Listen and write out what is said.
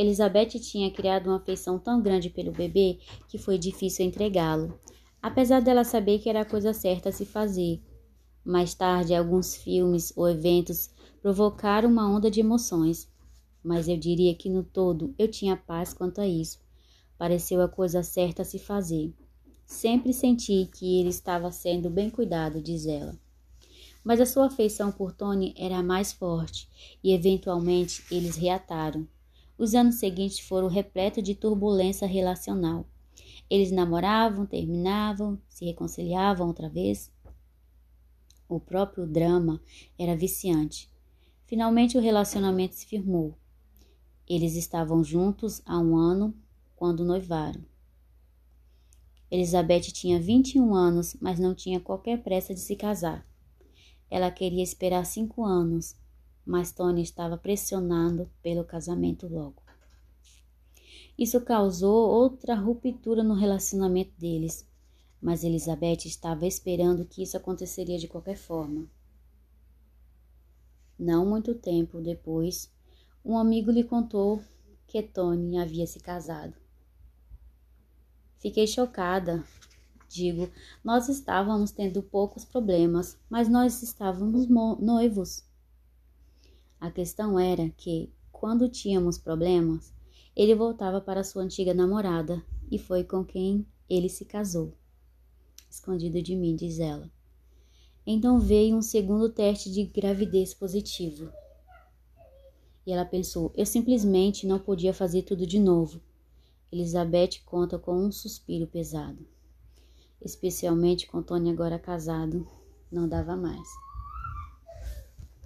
Elizabeth tinha criado uma afeição tão grande pelo bebê que foi difícil entregá-lo, apesar dela saber que era a coisa certa a se fazer. Mais tarde, alguns filmes ou eventos provocaram uma onda de emoções, mas eu diria que no todo eu tinha paz quanto a isso. Pareceu a coisa certa a se fazer. Sempre senti que ele estava sendo bem cuidado, diz ela. Mas a sua afeição por Tony era mais forte e eventualmente eles reataram. Os anos seguintes foram repletos de turbulência relacional. Eles namoravam, terminavam, se reconciliavam outra vez. O próprio drama era viciante. Finalmente o relacionamento se firmou. Eles estavam juntos há um ano quando noivaram. Elizabeth tinha 21 anos, mas não tinha qualquer pressa de se casar. Ela queria esperar cinco anos, mas Tony estava pressionando pelo casamento logo. Isso causou outra ruptura no relacionamento deles, mas Elizabeth estava esperando que isso aconteceria de qualquer forma. Não muito tempo depois, um amigo lhe contou que Tony havia se casado. Fiquei chocada. Digo, nós estávamos tendo poucos problemas, mas nós estávamos noivos. A questão era que, quando tínhamos problemas, ele voltava para sua antiga namorada e foi com quem ele se casou. Escondido de mim, diz ela. Então veio um segundo teste de gravidez positivo. E ela pensou: eu simplesmente não podia fazer tudo de novo. Elizabeth conta com um suspiro pesado. Especialmente com Tony agora casado, não dava mais.